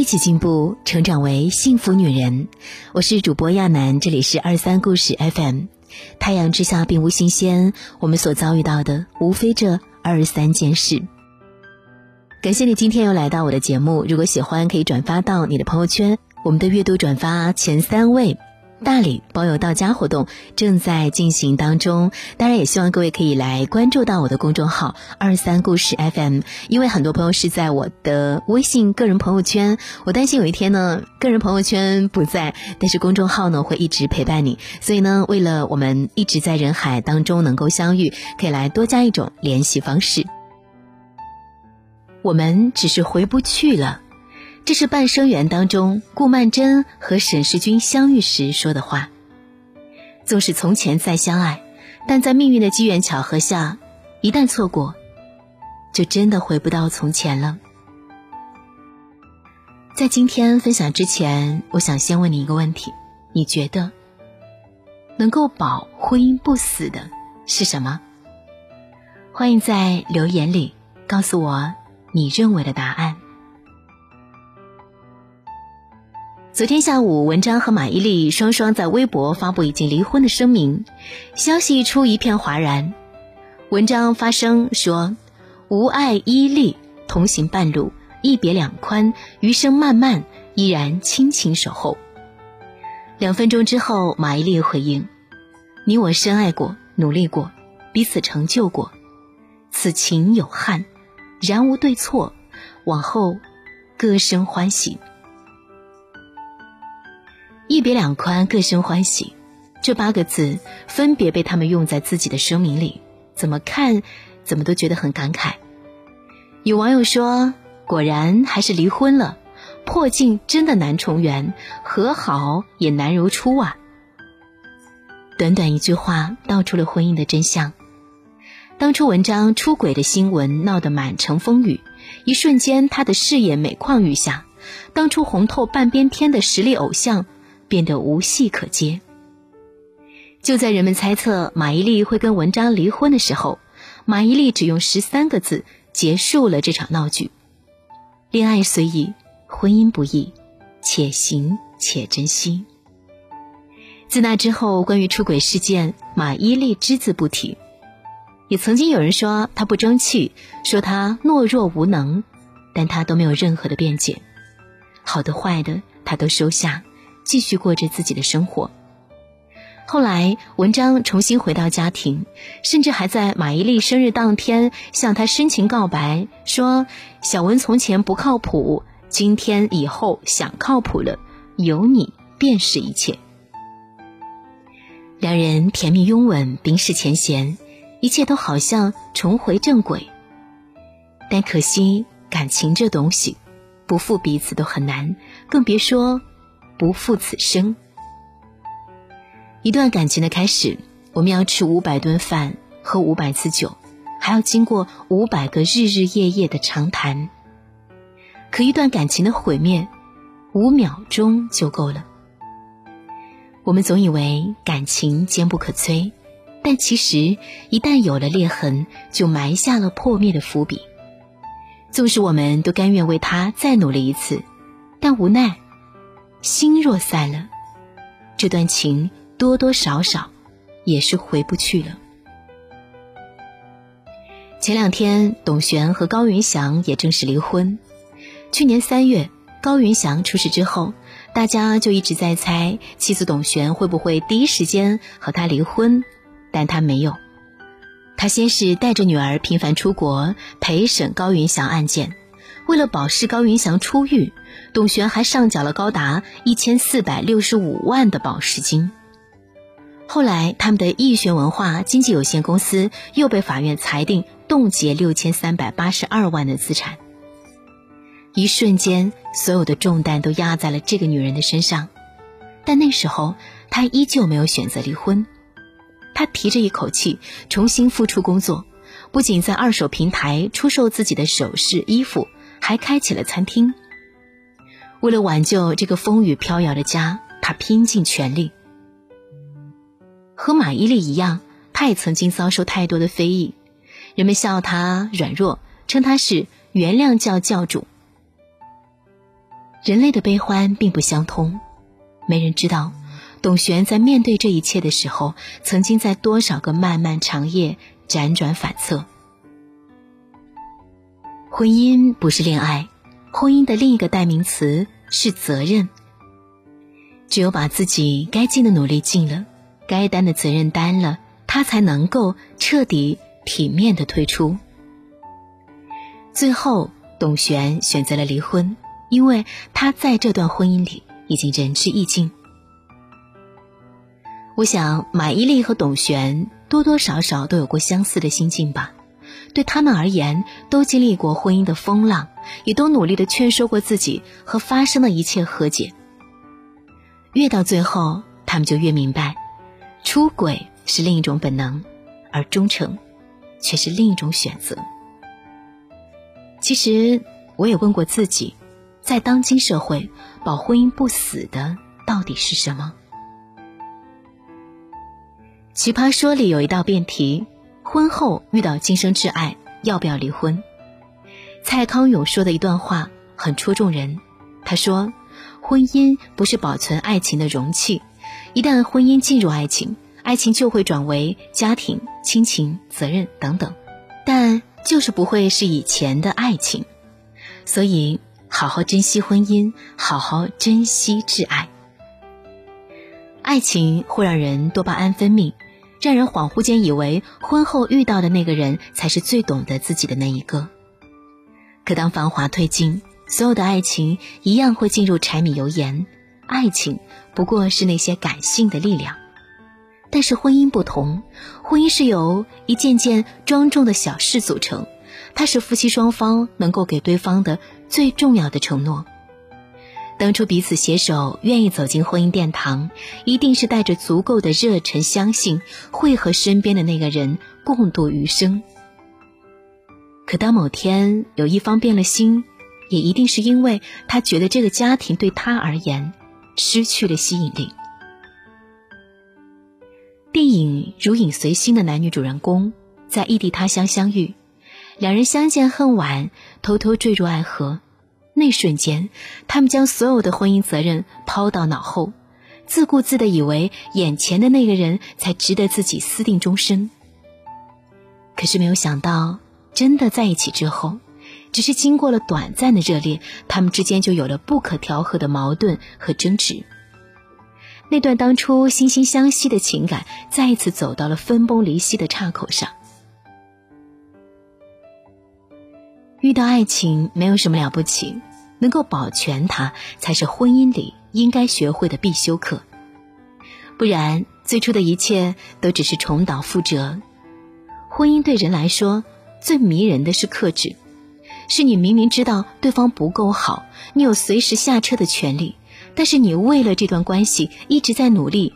一起进步，成长为幸福女人。我是主播亚楠，这里是二三故事 FM。太阳之下并无新鲜，我们所遭遇到的无非这二三件事。感谢你今天又来到我的节目，如果喜欢可以转发到你的朋友圈，我们的阅读转发前三位。大理包邮到家活动正在进行当中，当然也希望各位可以来关注到我的公众号二三故事 FM，因为很多朋友是在我的微信个人朋友圈，我担心有一天呢个人朋友圈不在，但是公众号呢会一直陪伴你，所以呢为了我们一直在人海当中能够相遇，可以来多加一种联系方式。我们只是回不去了。这是《半生缘》当中顾曼桢和沈世钧相遇时说的话。纵使从前再相爱，但在命运的机缘巧合下，一旦错过，就真的回不到从前了。在今天分享之前，我想先问你一个问题：你觉得能够保婚姻不死的是什么？欢迎在留言里告诉我你认为的答案。昨天下午，文章和马伊琍双双在微博发布已经离婚的声明，消息一出，一片哗然。文章发声说：“无爱伊琍，同行半路，一别两宽，余生漫漫，依然亲情守候。”两分钟之后，马伊琍回应：“你我深爱过，努力过，彼此成就过，此情有憾，然无对错，往后各生欢喜。”一别两宽，各生欢喜，这八个字分别被他们用在自己的声明里，怎么看，怎么都觉得很感慨。有网友说：“果然还是离婚了，破镜真的难重圆，和好也难如初啊。”短短一句话道出了婚姻的真相。当初文章出轨的新闻闹得满城风雨，一瞬间他的事业每况愈下，当初红透半边天的实力偶像。变得无戏可接。就在人们猜测马伊琍会跟文章离婚的时候，马伊琍只用十三个字结束了这场闹剧：恋爱虽易，婚姻不易，且行且珍惜。自那之后，关于出轨事件，马伊琍只字不提。也曾经有人说她不争气，说她懦弱无能，但她都没有任何的辩解，好的坏的她都收下。继续过着自己的生活。后来，文章重新回到家庭，甚至还在马伊琍生日当天向她深情告白，说：“小文从前不靠谱，今天以后想靠谱了，有你便是一切。”两人甜蜜拥吻，冰释前嫌，一切都好像重回正轨。但可惜，感情这东西，不负彼此都很难，更别说……不负此生。一段感情的开始，我们要吃五百顿饭，喝五百次酒，还要经过五百个日日夜夜的长谈。可一段感情的毁灭，五秒钟就够了。我们总以为感情坚不可摧，但其实一旦有了裂痕，就埋下了破灭的伏笔。纵使我们都甘愿为他再努力一次，但无奈。心若散了，这段情多多少少也是回不去了。前两天，董璇和高云翔也正式离婚。去年三月，高云翔出事之后，大家就一直在猜妻子董璇会不会第一时间和他离婚，但他没有。他先是带着女儿频繁出国陪审高云翔案件，为了保释高云翔出狱。董璇还上缴了高达一千四百六十五万的保释金。后来，他们的易璇文化经纪有限公司又被法院裁定冻结六千三百八十二万的资产。一瞬间，所有的重担都压在了这个女人的身上。但那时候，她依旧没有选择离婚。她提着一口气，重新复出工作，不仅在二手平台出售自己的首饰、衣服，还开起了餐厅。为了挽救这个风雨飘摇的家，他拼尽全力。和马伊琍一样，他也曾经遭受太多的非议，人们笑他软弱，称他是原谅教教主。人类的悲欢并不相通，没人知道，董璇在面对这一切的时候，曾经在多少个漫漫长夜辗转反侧。婚姻不是恋爱，婚姻的另一个代名词是责任。只有把自己该尽的努力尽了，该担的责任担了，他才能够彻底体面的退出。最后，董璇选择了离婚，因为他在这段婚姻里已经仁至义尽。我想，马伊琍和董璇多多少少都有过相似的心境吧。对他们而言，都经历过婚姻的风浪，也都努力的劝说过自己和发生的一切和解。越到最后，他们就越明白，出轨是另一种本能，而忠诚却是另一种选择。其实，我也问过自己，在当今社会，保婚姻不死的到底是什么？奇葩说里有一道辩题。婚后遇到今生挚爱，要不要离婚？蔡康永说的一段话很戳中人。他说：“婚姻不是保存爱情的容器，一旦婚姻进入爱情，爱情就会转为家庭、亲情、责任等等，但就是不会是以前的爱情。所以，好好珍惜婚姻，好好珍惜挚爱。爱情会让人多巴胺分泌。”让人恍惚间以为婚后遇到的那个人才是最懂得自己的那一个。可当繁华褪尽，所有的爱情一样会进入柴米油盐。爱情不过是那些感性的力量，但是婚姻不同，婚姻是由一件件庄重的小事组成，它是夫妻双方能够给对方的最重要的承诺。当初彼此携手，愿意走进婚姻殿堂，一定是带着足够的热忱，相信会和身边的那个人共度余生。可当某天有一方变了心，也一定是因为他觉得这个家庭对他而言失去了吸引力。电影《如影随形》的男女主人公在异地他乡相遇，两人相见恨晚，偷偷坠入爱河。那瞬间，他们将所有的婚姻责任抛到脑后，自顾自的以为眼前的那个人才值得自己私定终身。可是没有想到，真的在一起之后，只是经过了短暂的热烈，他们之间就有了不可调和的矛盾和争执。那段当初惺惺相惜的情感，再一次走到了分崩离析的岔口上。遇到爱情没有什么了不起。能够保全它，才是婚姻里应该学会的必修课。不然，最初的一切都只是重蹈覆辙。婚姻对人来说，最迷人的是克制，是你明明知道对方不够好，你有随时下车的权利，但是你为了这段关系一直在努力，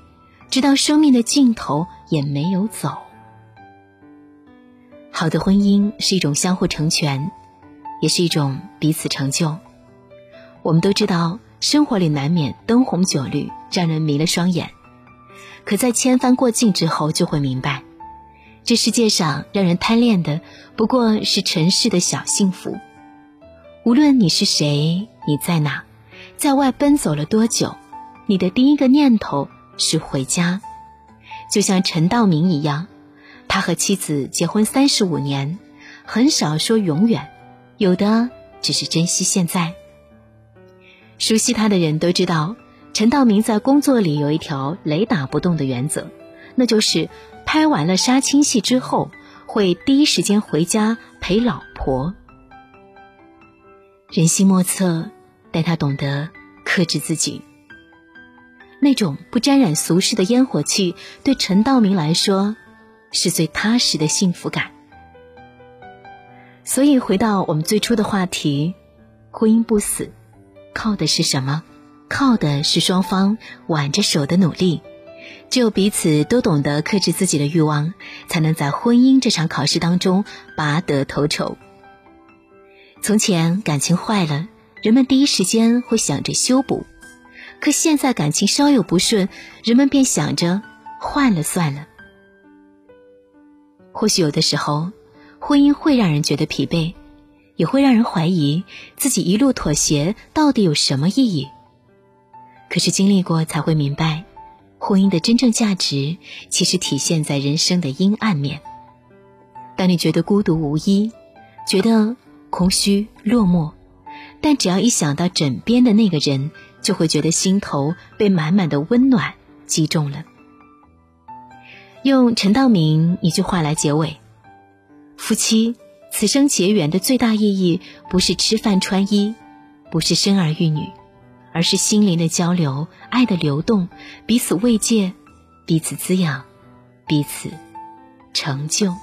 直到生命的尽头也没有走。好的婚姻是一种相互成全，也是一种彼此成就。我们都知道，生活里难免灯红酒绿，让人迷了双眼。可在千帆过尽之后，就会明白，这世界上让人贪恋的，不过是尘世的小幸福。无论你是谁，你在哪，在外奔走了多久，你的第一个念头是回家。就像陈道明一样，他和妻子结婚三十五年，很少说永远，有的只是珍惜现在。熟悉他的人都知道，陈道明在工作里有一条雷打不动的原则，那就是拍完了杀青戏之后，会第一时间回家陪老婆。人心莫测，但他懂得克制自己。那种不沾染俗世的烟火气，对陈道明来说，是最踏实的幸福感。所以，回到我们最初的话题，婚姻不死。靠的是什么？靠的是双方挽着手的努力。只有彼此都懂得克制自己的欲望，才能在婚姻这场考试当中拔得头筹。从前感情坏了，人们第一时间会想着修补；可现在感情稍有不顺，人们便想着换了算了。或许有的时候，婚姻会让人觉得疲惫，也会让人怀疑自己一路妥协到底有什么意义。可是经历过才会明白，婚姻的真正价值其实体现在人生的阴暗面。当你觉得孤独无依，觉得空虚落寞，但只要一想到枕边的那个人，就会觉得心头被满满的温暖击中了。用陈道明一句话来结尾：夫妻此生结缘的最大意义，不是吃饭穿衣，不是生儿育女，而是心灵的交流、爱的流动，彼此慰藉，彼此滋养，彼此成就。